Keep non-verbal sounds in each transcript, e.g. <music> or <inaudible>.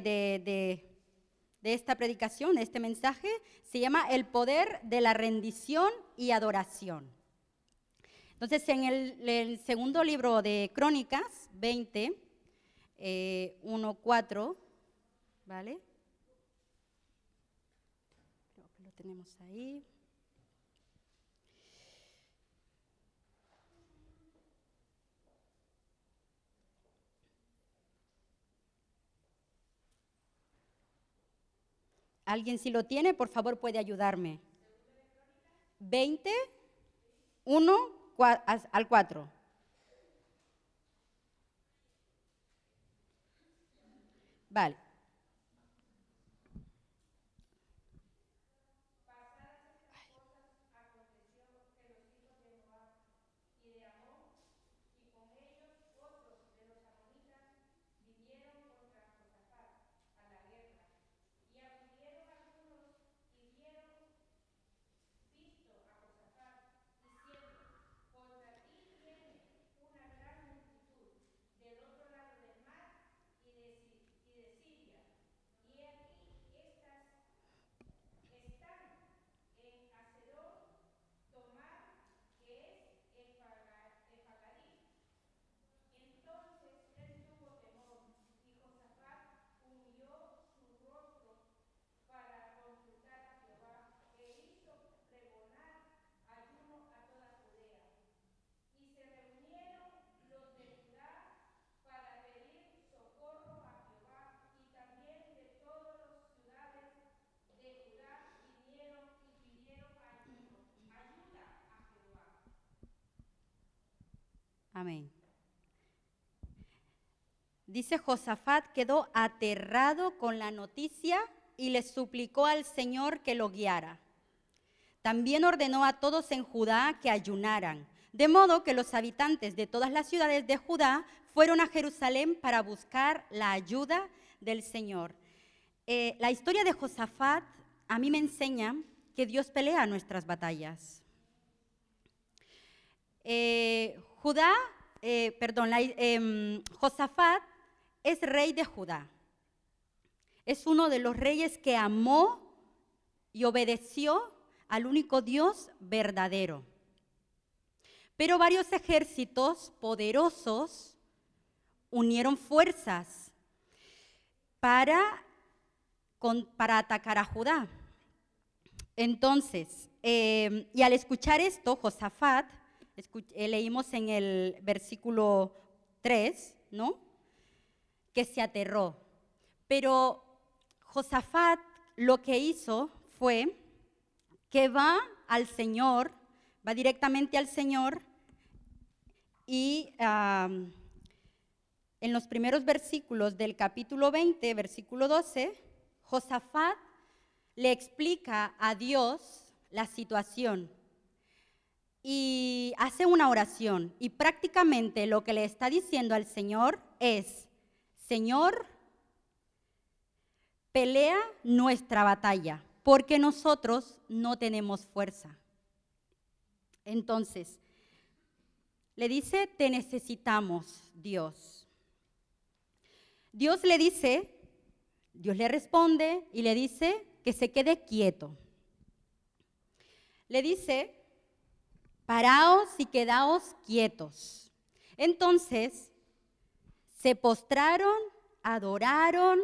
de, de, esta predicación, de este mensaje, se llama El poder de la rendición y adoración. Entonces, en el, segundo libro de Crónicas, 20, 1, 4, ¿vale? Creo que lo tenemos ahí. Alguien si lo tiene, por favor puede ayudarme. 20, 1 al 4. Vale. Amén. Dice Josafat quedó aterrado con la noticia y le suplicó al Señor que lo guiara. También ordenó a todos en Judá que ayunaran, de modo que los habitantes de todas las ciudades de Judá fueron a Jerusalén para buscar la ayuda del Señor. Eh, la historia de Josafat a mí me enseña que Dios pelea nuestras batallas. Eh, Judá, eh, perdón, em, Josafat es rey de Judá. Es uno de los reyes que amó y obedeció al único Dios verdadero. Pero varios ejércitos poderosos unieron fuerzas para, para atacar a Judá. Entonces, em, y al escuchar esto, Josafat leímos en el versículo 3, ¿no? Que se aterró. Pero Josafat lo que hizo fue que va al Señor, va directamente al Señor y en los primeros versículos del capítulo 20, versículo 12, Josafat le explica a Dios la situación y hace una oración y prácticamente lo que le está diciendo al Señor es, Señor, pelea nuestra batalla, porque nosotros no tenemos fuerza. Entonces, le dice, te necesitamos, Dios. Dios le dice, Dios le responde y le dice que se quede quieto. Le dice paraos y quedaos quietos. Entonces se postraron, adoraron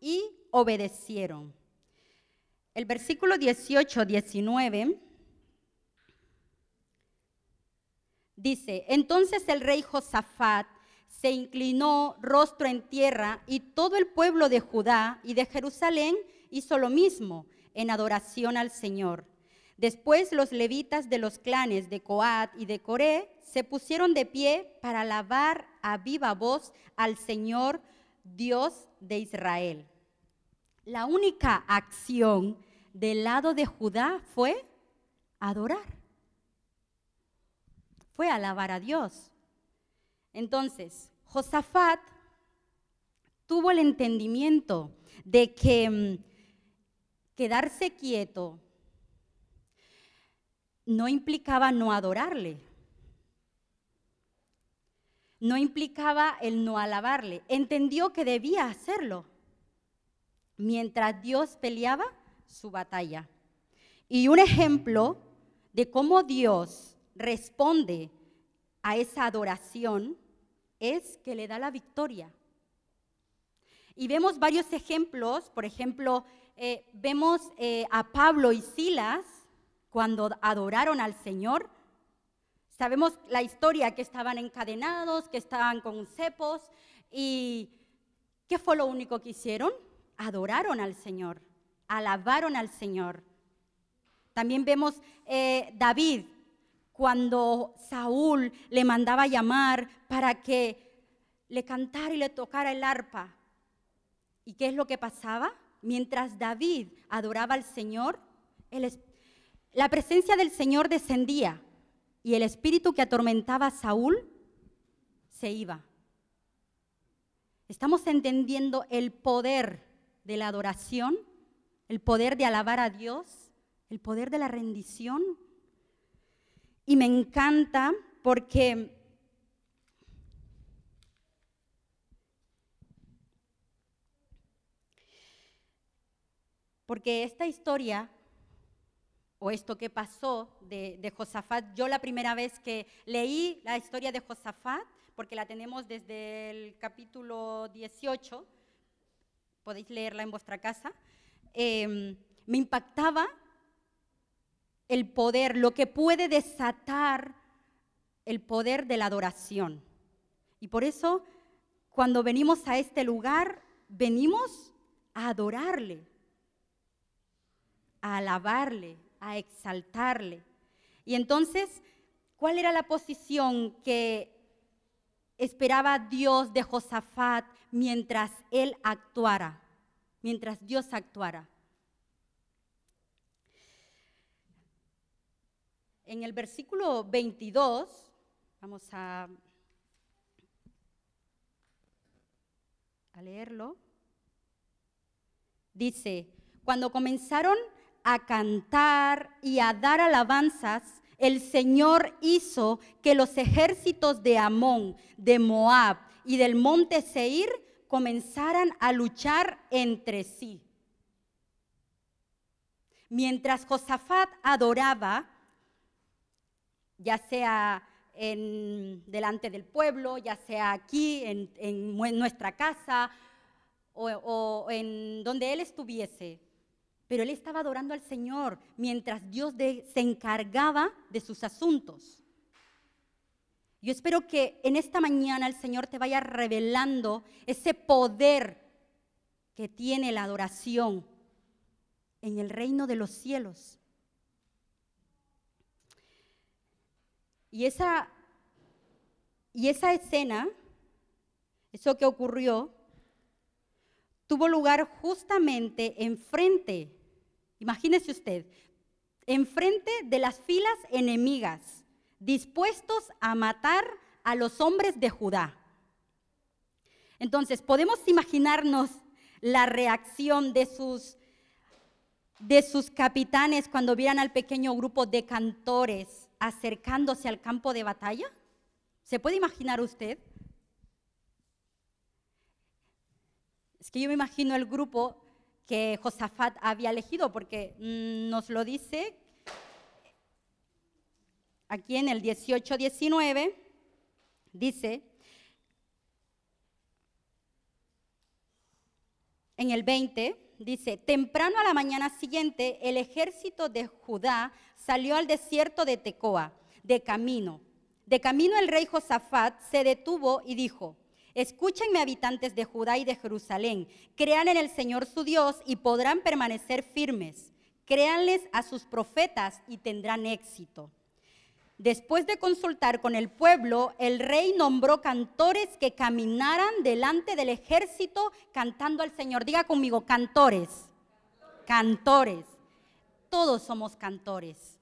y obedecieron. El versículo 18, 19 dice, entonces el rey Josafat se inclinó rostro en tierra y todo el pueblo de Judá y de Jerusalén hizo lo mismo en adoración al Señor. Después los levitas de los clanes de Coat y de Coré se pusieron de pie para alabar a viva voz al Señor Dios de Israel. La única acción del lado de Judá fue adorar. Fue alabar a Dios. Entonces, Josafat tuvo el entendimiento de que mm, quedarse quieto no implicaba no adorarle. No implicaba el no alabarle. Entendió que debía hacerlo. mientras Dios peleaba su batalla. Y un ejemplo de cómo Dios responde a esa adoración es que le da la victoria. Y vemos varios ejemplos, por ejemplo, eh, vemos eh, a Pablo y Silas cuando adoraron al Señor. Sabemos la historia, que estaban encadenados, que estaban con cepos. ¿Y qué fue lo único que hicieron? Adoraron al Señor, alabaron al Señor. También vemos eh, David, cuando Saúl le mandaba llamar para que le cantara y le tocara el arpa. ¿Y qué es lo que pasaba? Mientras David adoraba al Señor, la presencia del Señor descendía y el espíritu que atormentaba a Saúl se iba. Estamos entendiendo el poder de la adoración, el poder de alabar a Dios, el poder de la rendición. Y me encanta porque porque esta historia o esto que pasó de, Josafat, yo la primera vez que leí la historia de Josafat, porque la tenemos desde el capítulo 18, podéis leerla en vuestra casa, em, me impactaba el poder, lo que puede desatar el poder de la adoración. Y por eso, cuando venimos a este lugar, venimos a adorarle, a alabarle, a exaltarle. Y entonces, ¿cuál era la posición que esperaba Dios de Josafat mientras él actuara, mientras Dios actuara? En el versículo 22, vamos a, a leerlo, dice, cuando comenzaron a cantar y a dar alabanzas, el Señor hizo que los ejércitos de Amón, de Moab y del monte Seir comenzaran a luchar entre sí. Mientras Josafat adoraba, ya sea en, delante del pueblo, ya sea aquí en, nuestra casa o, o en donde él estuviese, pero él estaba adorando al Señor mientras Dios se encargaba de sus asuntos. Yo espero que en esta mañana el Señor te vaya revelando ese poder que tiene la adoración en el reino de los cielos. Y esa, y esa escena, eso que ocurrió, tuvo lugar justamente enfrente Imagínese usted, enfrente de las filas enemigas, dispuestos a matar a los hombres de Judá. Entonces, podemos imaginarnos la reacción de sus, de sus capitanes cuando vieran al pequeño grupo de cantores acercándose al campo de batalla. ¿Se puede imaginar usted? Es que yo me imagino el grupo que Josafat había elegido, porque mm, nos lo dice aquí en el 18-19, dice, en el 20, dice, temprano a la mañana siguiente, el ejército de Judá salió al desierto de Tecoa, de camino. De camino el rey Josafat se detuvo y dijo, Escúchenme habitantes de Judá y de Jerusalén, crean en el Señor su Dios y podrán permanecer firmes. Créanles a sus profetas y tendrán éxito. Después de consultar con el pueblo, el rey nombró cantores que caminaran delante del ejército cantando al Señor. Diga conmigo, cantores. Cantores. Todos somos cantores.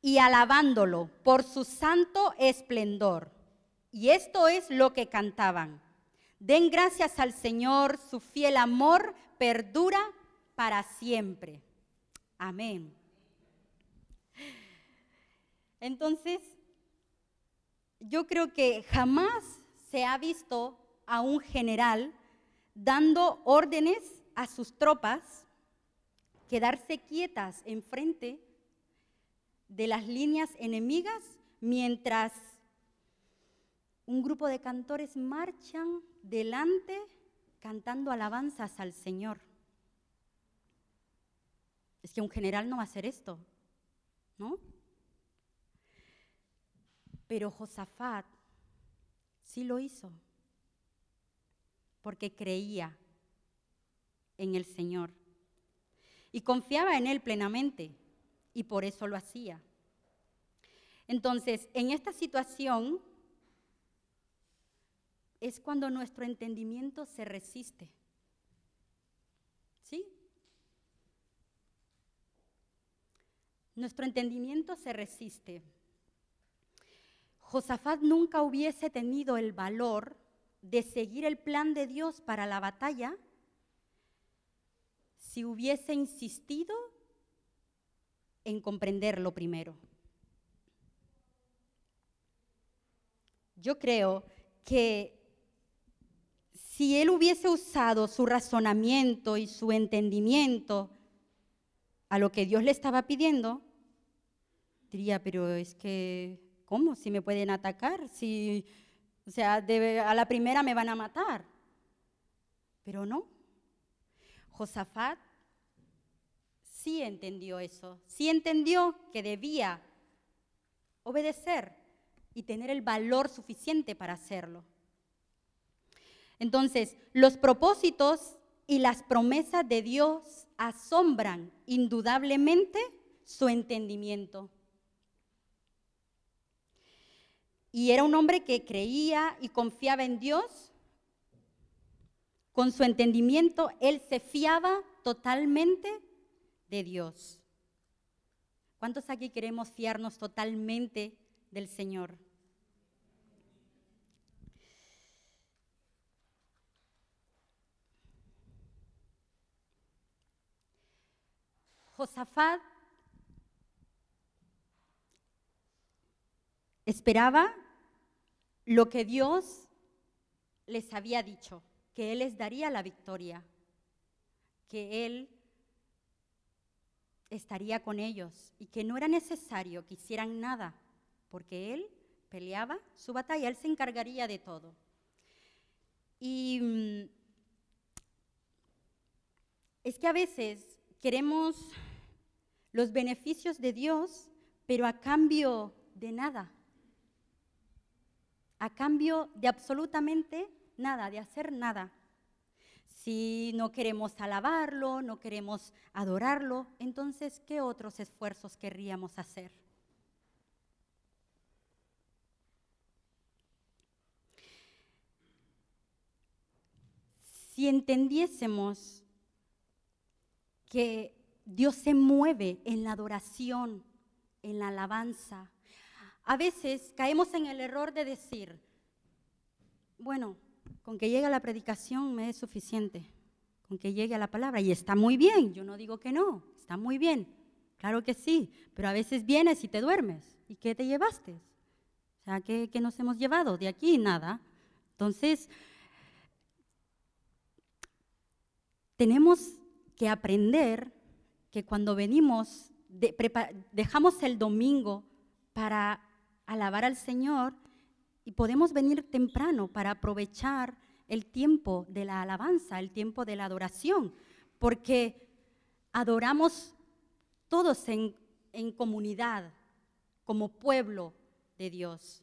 Y alabándolo por su santo esplendor. Y esto es lo que cantaban. Den gracias al Señor, su fiel amor perdura para siempre. Amén. Entonces, yo creo que jamás se ha visto a un general dando órdenes a sus tropas quedarse quietas enfrente de las líneas enemigas mientras un grupo de cantores marchan delante cantando alabanzas al Señor. Es que un general no va a hacer esto, ¿no? Pero Josafat sí lo hizo, porque creía en el Señor y confiaba en Él plenamente, y por eso lo hacía. Entonces, en esta situación es cuando nuestro entendimiento se resiste. ¿Sí? Nuestro entendimiento se resiste. Josafat nunca hubiese tenido el valor de seguir el plan de Dios para la batalla si hubiese insistido en comprenderlo primero. Yo creo que si él hubiese usado su razonamiento y su entendimiento a lo que Dios le estaba pidiendo, diría, pero es que, ¿cómo? Si me pueden atacar, si, o sea, a la primera me van a matar. Pero no. Josafat sí entendió eso, sí entendió que debía obedecer y tener el valor suficiente para hacerlo. Entonces, los propósitos y las promesas de Dios asombran indudablemente su entendimiento. Y era un hombre que creía y confiaba en Dios. Con su entendimiento, él se fiaba totalmente de Dios. ¿Cuántos aquí queremos fiarnos totalmente del Señor? Josafat esperaba lo que Dios les había dicho, que Él les daría la victoria, que Él estaría con ellos y que no era necesario que hicieran nada, porque Él peleaba su batalla, Él se encargaría de todo. Y mm, es que a veces queremos los beneficios de Dios, pero a cambio de nada, a cambio de absolutamente nada, de hacer nada. Si no queremos alabarlo, no queremos adorarlo, entonces, ¿qué otros esfuerzos querríamos hacer? Si entendiésemos que Dios se mueve en la adoración, en la alabanza, a veces caemos en el error de decir, bueno, con que llegue la predicación me es suficiente, con que llegue a la palabra. Y está muy bien, yo no digo que no, está muy bien, claro que sí, pero a veces vienes y te duermes. ¿Y qué te llevaste? O sea, ¿qué, qué nos hemos llevado? De aquí nada. Entonces, tenemos que aprender que cuando venimos, dejamos el domingo para alabar al Señor, y podemos venir temprano para aprovechar el tiempo de la alabanza, el tiempo de la adoración, porque adoramos todos en, en comunidad, como pueblo de Dios.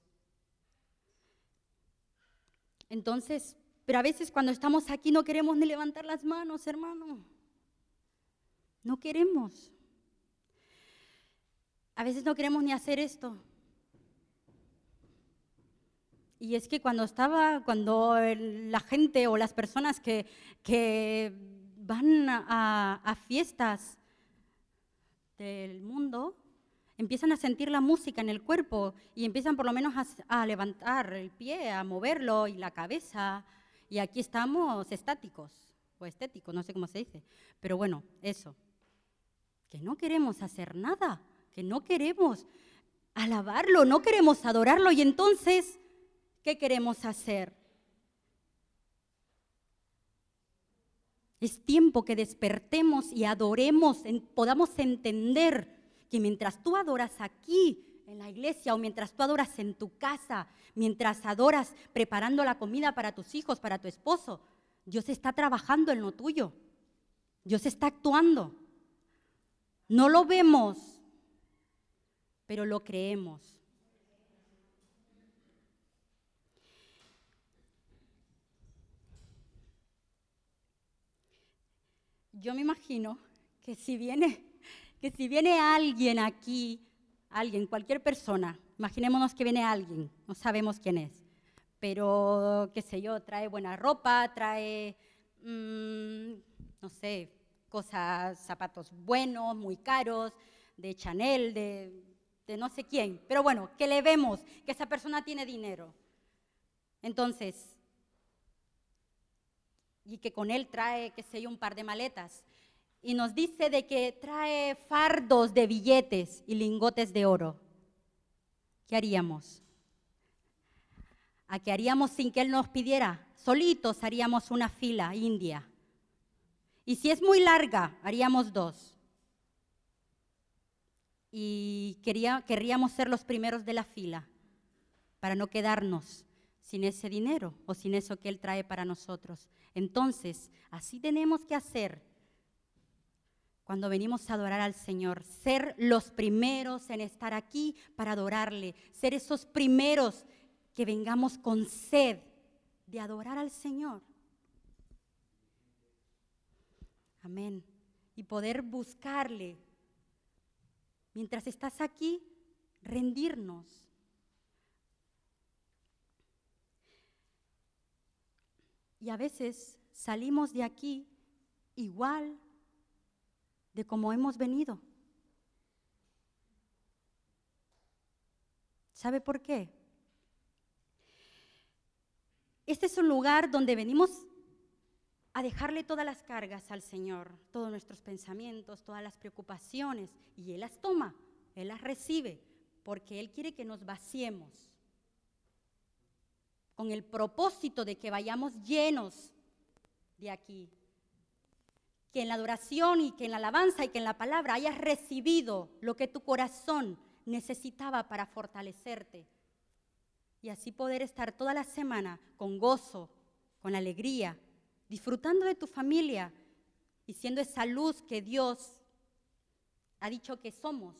Entonces, pero a veces cuando estamos aquí no queremos ni levantar las manos, hermano. No queremos. A veces no queremos ni hacer esto. Y es que cuando estaba, cuando la gente o las personas que, que van a, fiestas del mundo, empiezan a sentir la música en el cuerpo y empiezan por lo menos a, a, levantar el pie, a moverlo y la cabeza. Y aquí estamos estáticos o estéticos, no sé cómo se dice. Pero bueno, eso. Que no queremos hacer nada, que no queremos alabarlo, no queremos adorarlo y entonces ¿qué queremos hacer? Es tiempo que despertemos y adoremos, podamos entender que mientras tú adoras aquí, en la iglesia, o mientras tú adoras en tu casa, mientras adoras preparando la comida para tus hijos, para tu esposo, Dios está trabajando en lo tuyo. Dios está actuando. No lo vemos, pero lo creemos. Yo me imagino que si viene, que si viene alguien aquí, alguien, cualquier persona, imaginémonos que viene alguien, no sabemos quién es, pero qué sé yo, trae buena ropa, trae, mm, no sé, cosas, zapatos buenos, muy caros, de Chanel, de, de no sé quién, pero bueno, que le vemos que esa persona tiene dinero. Entonces, y que con él trae, qué sé yo, un par de maletas. Y nos dice de que trae fardos de billetes y lingotes de oro. ¿Qué haríamos? ¿A qué haríamos sin que él nos pidiera? Solitos haríamos una fila india. Y si es muy larga, haríamos dos. Y quería, querríamos ser los primeros de la fila para no quedarnos sin ese dinero o sin eso que Él trae para nosotros. Entonces, así tenemos que hacer cuando venimos a adorar al Señor, ser los primeros en estar aquí para adorarle, ser esos primeros que vengamos con sed de adorar al Señor. Amén. Y poder buscarle. Mientras estás aquí, rendirnos Y a veces salimos de aquí igual de como hemos venido. ¿Sabe por qué? Este es un lugar donde venimos a dejarle todas las cargas al Señor, todos nuestros pensamientos, todas las preocupaciones, y Él las toma, Él las recibe, porque Él quiere que nos vaciemos con el propósito de que vayamos llenos de aquí. Que en la adoración y que en la alabanza y que en la palabra hayas recibido lo que tu corazón necesitaba para fortalecerte. Y así poder estar toda la semana con gozo, con alegría, disfrutando de tu familia y siendo esa luz que Dios ha dicho que somos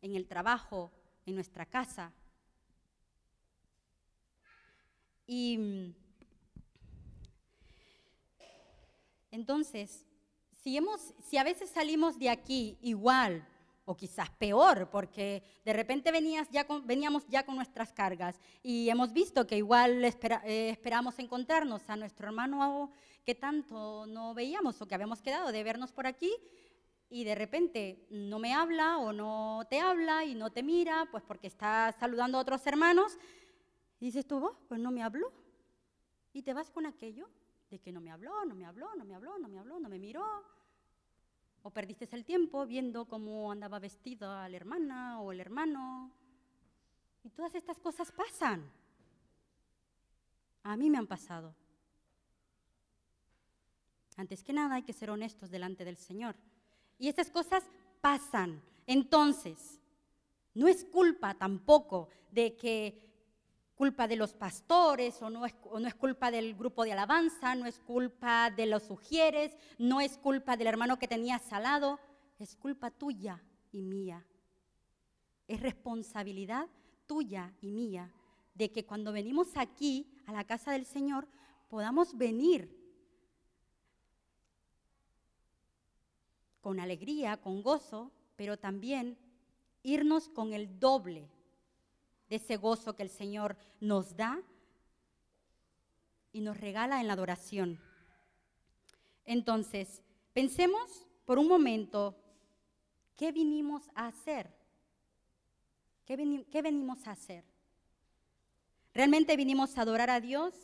en el trabajo, en nuestra casa, Y entonces, si, hemos, si a veces salimos de aquí igual o quizás peor, porque de repente veníamos ya con nuestras cargas y hemos visto que igual eh, esperamos encontrarnos a nuestro hermano que tanto no veíamos o que habíamos quedado de vernos por aquí y de repente no me habla o no te habla y no te mira, pues porque está saludando a otros hermanos dices tú, oh, pues no me habló. Y te vas con aquello de que no me habló, no me habló, no me habló, no me habló, no me miró. O perdiste el tiempo viendo cómo andaba vestida la hermana o el hermano. Y todas estas cosas pasan. A mí me han pasado. Antes que nada hay que ser honestos delante del Señor. Y estas cosas pasan. Entonces, no es culpa tampoco de que culpa de los pastores o no, es, no es culpa del grupo de alabanza, no es culpa de los sugieres, no es culpa del hermano que tenía salado, es culpa tuya y mía. Es responsabilidad tuya y mía de que cuando venimos aquí a la casa del Señor podamos venir con alegría, con gozo, pero también irnos con el doble de ese gozo que el Señor nos da y nos regala en la adoración. Entonces, pensemos por un momento, ¿qué vinimos a hacer? ¿Qué, venimos a hacer? ¿Realmente vinimos a adorar a Dios?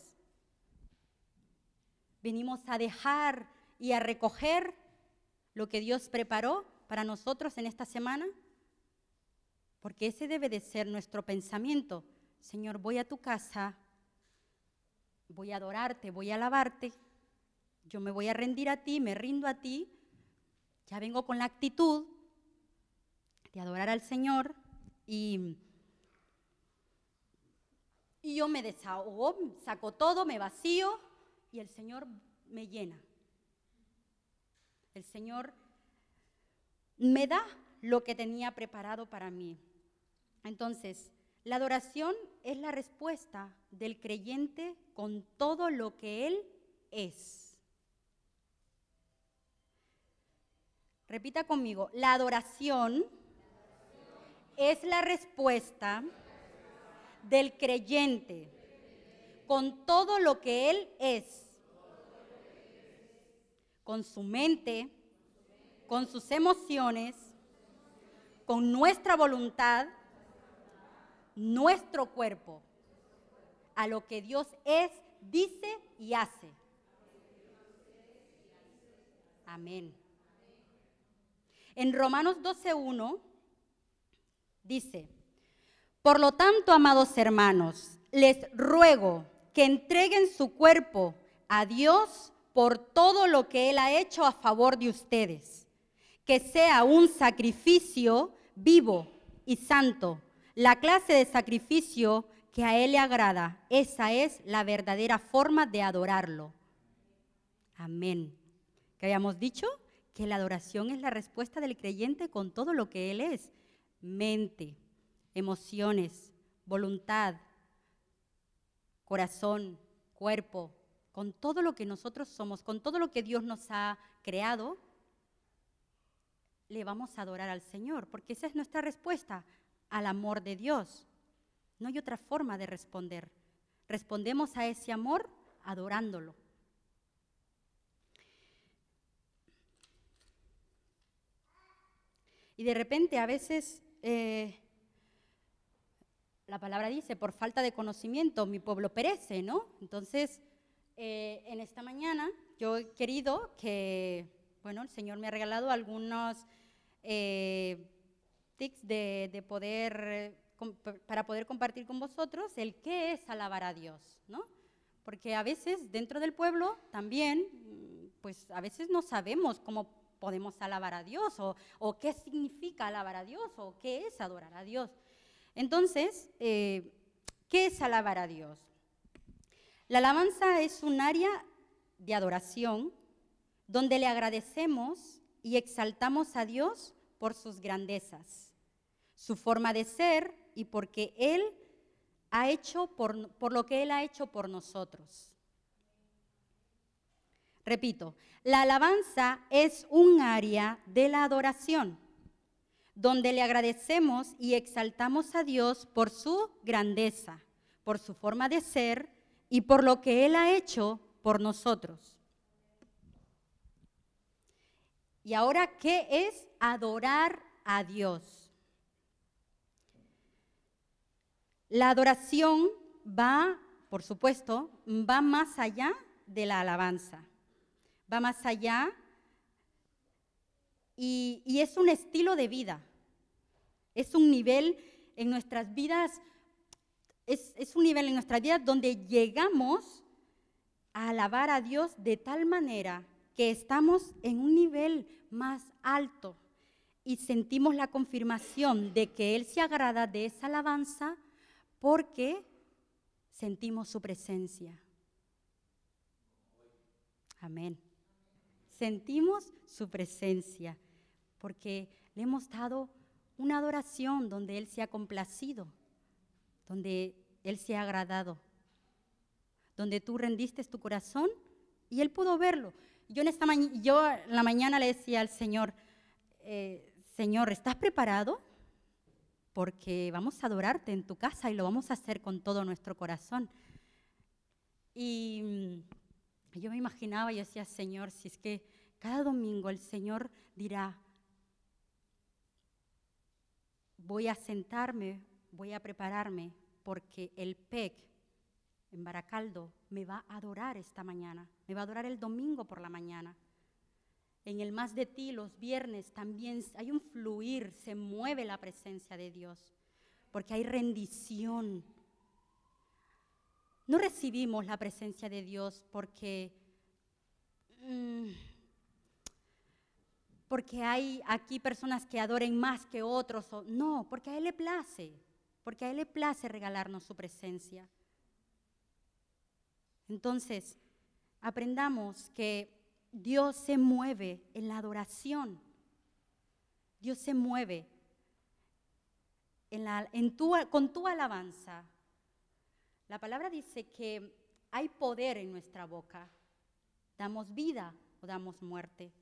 ¿Vinimos a dejar y a recoger lo que Dios preparó para nosotros en esta semana? Porque ese debe de ser nuestro pensamiento. Señor, voy a tu casa, voy a adorarte, voy a alabarte, yo me voy a rendir a ti, me rindo a ti, ya vengo con la actitud de adorar al Señor y, y yo me desahogo, saco todo, me vacío y el Señor me llena. El Señor me da lo que tenía preparado para mí. Entonces, la adoración es la respuesta del creyente con todo lo que Él es. Repita conmigo, la adoración es la respuesta del creyente con todo lo que Él es, con su mente, con sus emociones, con nuestra voluntad, nuestro cuerpo, a lo que Dios es, dice y hace. Amén. En Romanos 12.1 dice, por lo tanto, amados hermanos, les ruego que entreguen su cuerpo a Dios por todo lo que Él ha hecho a favor de ustedes, que sea un sacrificio vivo y santo, la clase de sacrificio que a Él le agrada. Esa es la verdadera forma de adorarlo. Amén. Que habíamos dicho que la adoración es la respuesta del creyente con todo lo que Él es. Mente, emociones, voluntad, corazón, cuerpo, con todo lo que nosotros somos, con todo lo que Dios nos ha creado, le vamos a adorar al Señor, porque esa es nuestra respuesta al amor de Dios. No hay otra forma de responder. Respondemos a ese amor adorándolo. Y de repente a veces eh, la palabra dice, por falta de conocimiento mi pueblo perece, ¿no? Entonces, eh, en esta mañana yo he querido que, bueno, el Señor me ha regalado algunos eh, de, poder, para poder compartir con vosotros el qué es alabar a Dios, ¿no? Porque a veces dentro del pueblo también, pues a veces no sabemos cómo podemos alabar a Dios o, o qué significa alabar a Dios o qué es adorar a Dios. Entonces, eh, ¿qué es alabar a Dios? La alabanza es un área de adoración donde le agradecemos y exaltamos a Dios por sus grandezas, su forma de ser y porque Él ha hecho por, por lo que Él ha hecho por nosotros. Repito, la alabanza es un área de la adoración donde le agradecemos y exaltamos a Dios por su grandeza, por su forma de ser y por lo que Él ha hecho por nosotros. Y ahora, ¿qué es adorar a Dios? La adoración va, por supuesto, va más allá de la alabanza, va más allá y, es un estilo de vida. Es un nivel en nuestras vidas, es, un nivel en nuestras vidas donde llegamos a alabar a Dios de tal manera que estamos en un nivel más alto y sentimos la confirmación de que Él se agrada de esa alabanza porque sentimos su presencia. Amén. Sentimos su presencia porque le hemos dado una adoración donde Él se ha complacido, donde Él se ha agradado, donde tú rendiste tu corazón y Él pudo verlo. Yo en, esta yo en la mañana le decía al Señor, eh, Señor, ¿estás preparado? Porque vamos a adorarte en tu casa y lo vamos a hacer con todo nuestro corazón. Y mm, yo me imaginaba y decía, Señor, si es que cada domingo el Señor dirá, voy a sentarme, voy a prepararme, porque el PEC en Baracaldo me va a adorar esta mañana, me va a adorar el domingo por la mañana. En el más de ti, los viernes, también hay un fluir, se mueve la presencia de Dios, porque hay rendición. No recibimos la presencia de Dios porque porque hay aquí personas que adoren más que otros. O, no, porque a Él le place, porque a Él le place regalarnos su presencia. Entonces, aprendamos que Dios se mueve en la adoración. Dios se mueve en la, en tu, con tu alabanza. La palabra dice que hay poder en nuestra boca. Damos vida o damos muerte.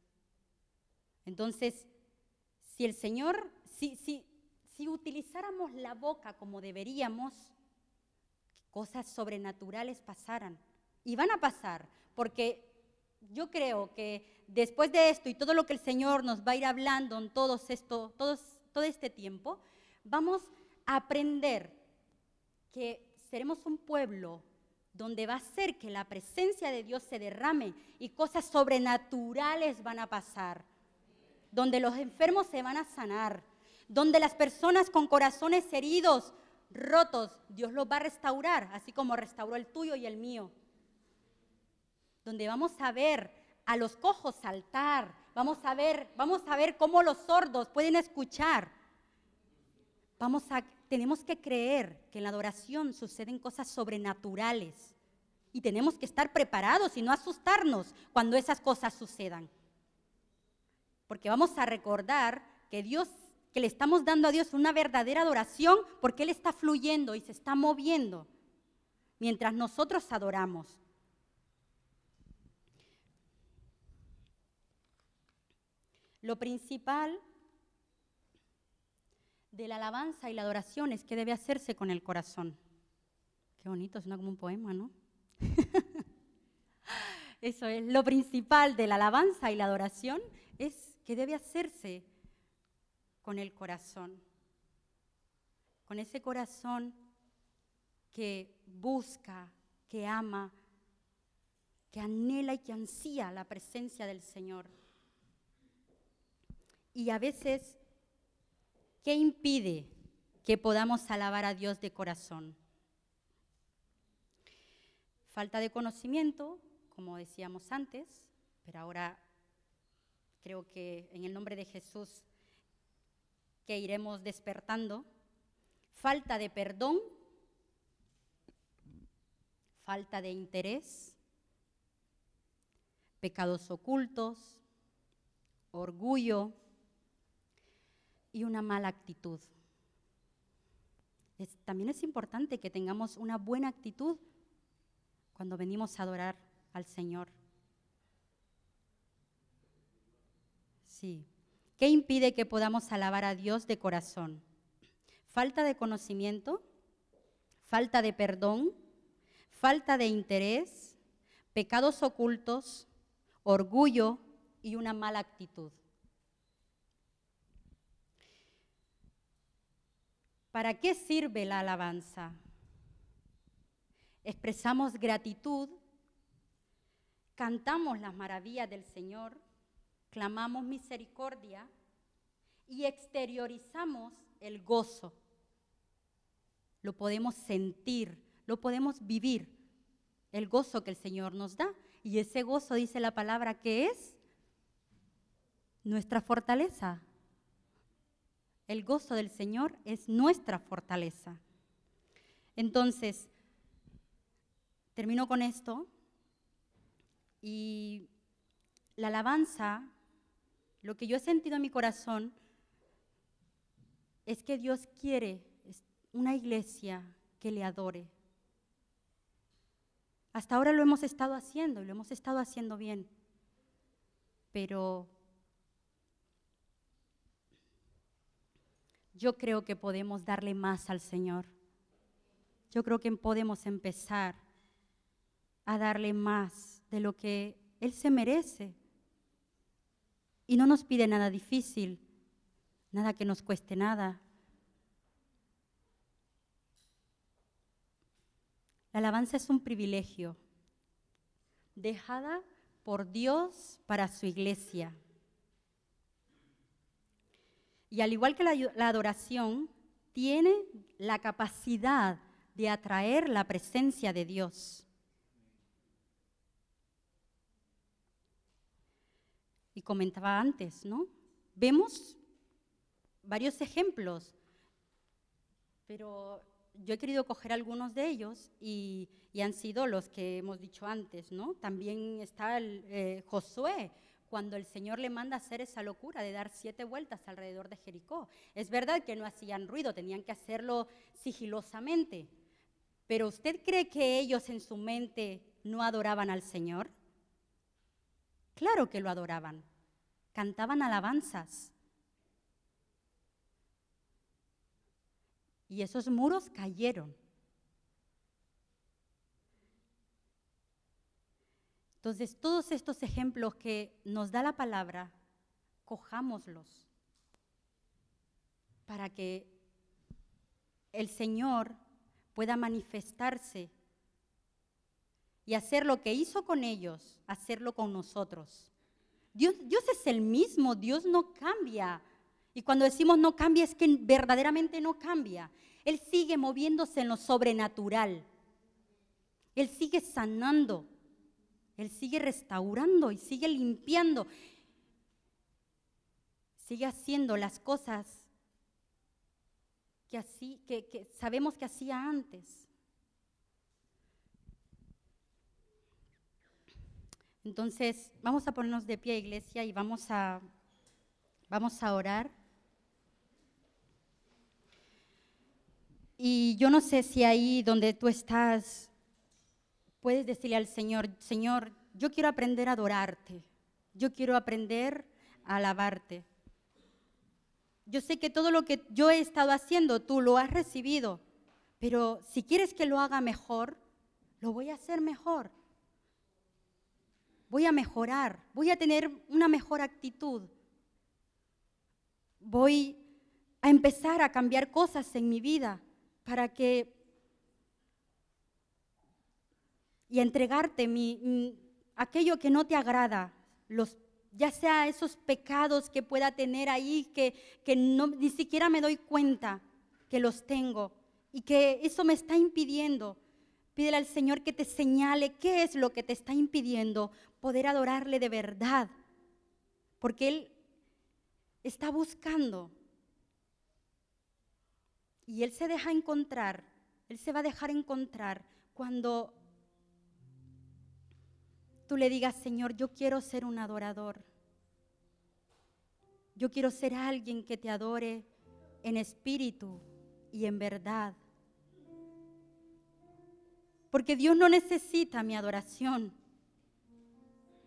Entonces, si el Señor, si, si, si utilizáramos la boca como deberíamos, cosas sobrenaturales pasaran. Y van a pasar, porque yo creo que después de esto y todo lo que el Señor nos va a ir hablando en todos esto, todo este tiempo, vamos a aprender que seremos un pueblo donde va a ser que la presencia de Dios se derrame y cosas sobrenaturales van a pasar donde los enfermos se van a sanar, donde las personas con corazones heridos, rotos, Dios los va a restaurar, así como restauró el tuyo y el mío. Donde vamos a ver a los cojos saltar, vamos a ver, vamos a ver cómo los sordos pueden escuchar. Vamos a tenemos que creer que en la adoración suceden cosas sobrenaturales y tenemos que estar preparados y no asustarnos cuando esas cosas sucedan porque vamos a recordar que Dios, que le estamos dando a Dios una verdadera adoración porque Él está fluyendo y se está moviendo mientras nosotros adoramos. Lo principal de la alabanza y la adoración es que debe hacerse con el corazón. Qué bonito, suena como un poema, ¿no? <laughs> Eso es, lo principal de la alabanza y la adoración es que debe hacerse con el corazón, con ese corazón que busca, que ama, que anhela y que ansía la presencia del Señor. Y a veces, ¿qué impide que podamos alabar a Dios de corazón? Falta de conocimiento, como decíamos antes, pero ahora creo que en el nombre de Jesús que iremos despertando, falta de perdón, falta de interés, pecados ocultos, orgullo y una mala actitud. también es importante que tengamos una buena actitud cuando venimos a adorar al Señor. Sí. ¿Qué impide que podamos alabar a Dios de corazón? Falta de conocimiento, falta de perdón, falta de interés, pecados ocultos, orgullo y una mala actitud. ¿Para qué sirve la alabanza? Expresamos gratitud, cantamos las maravillas del Señor, clamamos misericordia y exteriorizamos el gozo. Lo podemos sentir, lo podemos vivir, el gozo que el Señor nos da. Y ese gozo, dice la palabra, que es nuestra fortaleza. El gozo del Señor es nuestra fortaleza. Entonces, termino con esto y la alabanza lo que yo he sentido en mi corazón es que Dios quiere una iglesia que le adore. Hasta ahora lo hemos estado haciendo y lo hemos estado haciendo bien, pero yo creo que podemos darle más al Señor. Yo creo que podemos empezar a darle más de lo que Él se merece. Y no nos pide nada difícil, nada que nos cueste nada. La alabanza es un privilegio, dejada por Dios para su iglesia. Y al igual que la, adoración, tiene la capacidad de atraer la presencia de Dios. comentaba antes, ¿no? Vemos varios ejemplos, pero yo he querido coger algunos de ellos y, han sido los que hemos dicho antes, ¿no? También está el, eh, Josué, cuando el Señor le manda hacer esa locura de dar siete vueltas alrededor de Jericó. Es verdad que no hacían ruido, tenían que hacerlo sigilosamente, pero ¿usted cree que ellos en su mente no adoraban al Señor? Claro que lo adoraban, cantaban alabanzas. Y esos muros cayeron. Entonces, todos estos ejemplos que nos da la palabra, cojámoslos para que el Señor pueda manifestarse y hacer lo que hizo con ellos, hacerlo con nosotros. Dios, Dios es el mismo, Dios no cambia. Y cuando decimos no cambia es que verdaderamente no cambia. Él sigue moviéndose en lo sobrenatural. Él sigue sanando. Él sigue restaurando y sigue limpiando. Sigue haciendo las cosas que, así, que, sabemos que hacía antes. Entonces, vamos a ponernos de pie, iglesia, y vamos a, vamos a orar. Y yo no sé si ahí donde tú estás puedes decirle al Señor, Señor, yo quiero aprender a adorarte, yo quiero aprender a alabarte. Yo sé que todo lo que yo he estado haciendo, tú lo has recibido, pero si quieres que lo haga mejor, lo voy a hacer mejor. Voy a mejorar, voy a tener una mejor actitud. Voy a empezar a cambiar cosas en mi vida para que y entregarte mi, aquello que no te agrada, los, ya sea esos pecados que pueda tener ahí, que, que no, ni siquiera me doy cuenta que los tengo y que eso me está impidiendo. Pídele al Señor que te señale qué es lo que te está impidiendo poder adorarle de verdad, porque Él está buscando y Él se deja encontrar, Él se va a dejar encontrar cuando tú le digas, Señor, yo quiero ser un adorador. Yo quiero ser alguien que te adore en espíritu y en verdad. Porque Dios no necesita mi adoración,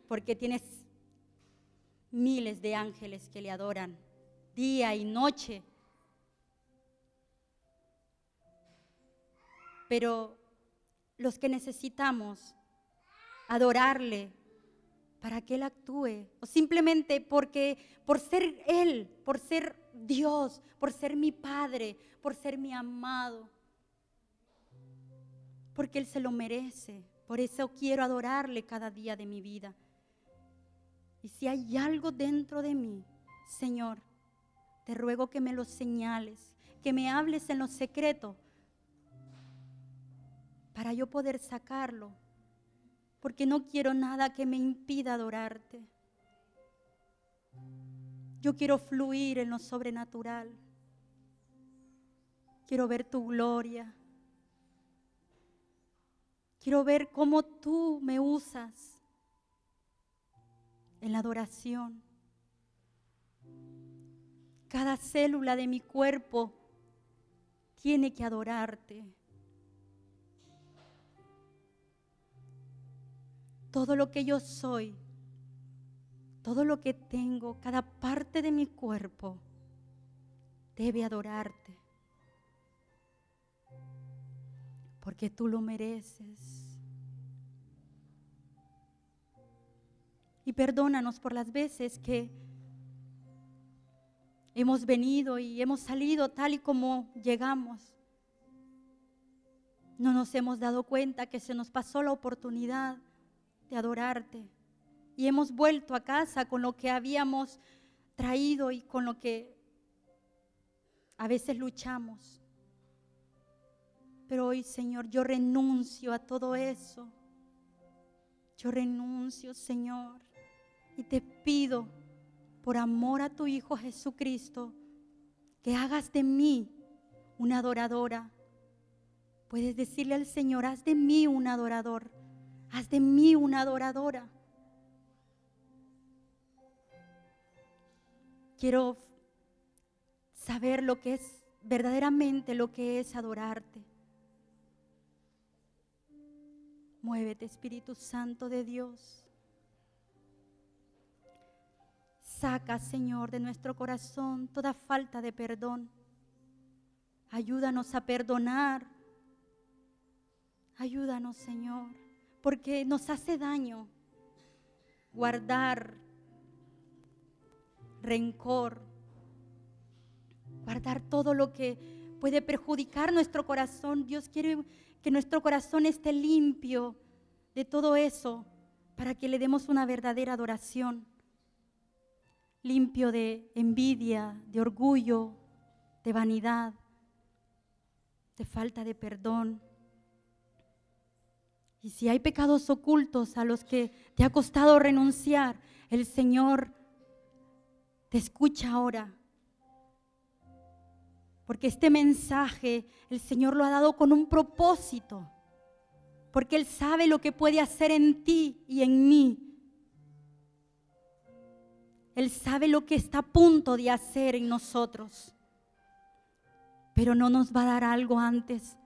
porque tienes miles de ángeles que le adoran día y noche. Pero los que necesitamos adorarle para que Él actúe, o simplemente porque por ser Él, por ser Dios, por ser mi Padre, por ser mi amado, porque Él se lo merece. Por eso quiero adorarle cada día de mi vida. Y si hay algo dentro de mí, Señor, te ruego que me lo señales, que me hables en lo secreto, para yo poder sacarlo porque no quiero nada que me impida adorarte. Yo quiero fluir en lo sobrenatural. Quiero ver tu gloria. Quiero ver cómo tú me usas en la adoración. Cada célula de mi cuerpo tiene que adorarte. Todo lo que yo soy, todo lo que tengo, cada parte de mi cuerpo debe adorarte. Porque tú lo mereces. Y perdónanos por las veces que hemos venido y hemos salido tal y como llegamos. No nos hemos dado cuenta que se nos pasó la oportunidad de adorarte. Y hemos vuelto a casa con lo que habíamos traído y con lo que a veces luchamos. Pero hoy, Señor, yo renuncio a todo eso. Yo renuncio, Señor, y te pido por amor a tu Hijo Jesucristo, que hagas de mí una adoradora. Puedes decirle al Señor, haz de mí un adorador, haz de mí una adoradora. Quiero saber lo que es verdaderamente lo que es adorarte. Muévete, Espíritu Santo de Dios. Saca, Señor, de nuestro corazón toda falta de perdón. Ayúdanos a perdonar. Ayúdanos, Señor, porque nos hace daño guardar rencor, guardar todo lo que puede perjudicar nuestro corazón. Dios quiere que nuestro corazón esté limpio de todo eso para que le demos una verdadera adoración. Limpio de envidia, de orgullo, de vanidad, de falta de perdón. Y si hay pecados ocultos a los que te ha costado renunciar, el Señor te escucha ahora porque este mensaje el Señor lo ha dado con un propósito. Porque Él sabe lo que puede hacer en ti y en mí. Él sabe lo que está a punto de hacer en nosotros. Pero no nos va a dar algo antes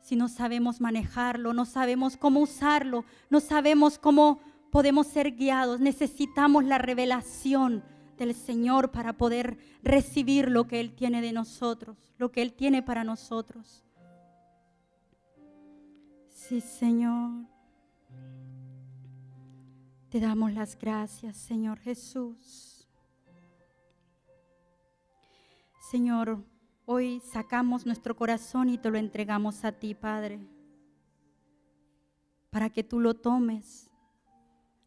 si no sabemos manejarlo, no sabemos cómo usarlo, no sabemos cómo podemos ser guiados. Necesitamos la revelación del Señor para poder recibir lo que Él tiene de nosotros, lo que Él tiene para nosotros. Sí, Señor. Te damos las gracias, Señor Jesús. Señor, hoy sacamos nuestro corazón y te lo entregamos a ti, Padre, para que tú lo tomes.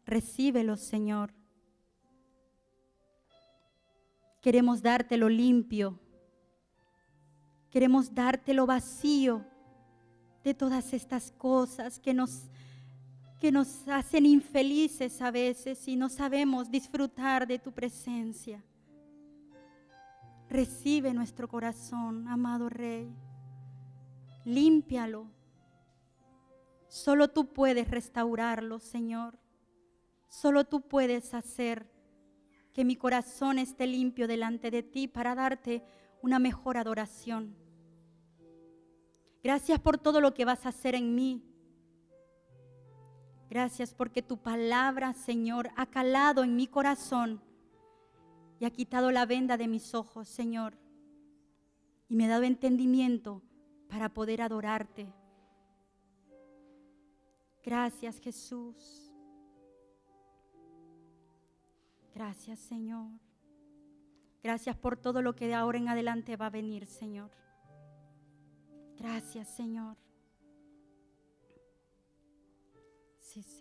Recíbelo, Señor Queremos dártelo limpio. Queremos dártelo vacío de todas estas cosas que nos, que nos hacen infelices a veces y no sabemos disfrutar de tu presencia. Recibe nuestro corazón, amado Rey. Límpialo. Solo tú puedes restaurarlo, Señor. Solo tú puedes hacer que mi corazón esté limpio delante de ti para darte una mejor adoración. Gracias por todo lo que vas a hacer en mí. Gracias porque tu palabra, Señor, ha calado en mi corazón y ha quitado la venda de mis ojos, Señor. Y me ha dado entendimiento para poder adorarte. Gracias, Jesús. Gracias, Señor. Gracias por todo lo que de ahora en adelante va a venir, Señor. Gracias, Señor. Sí, Señor.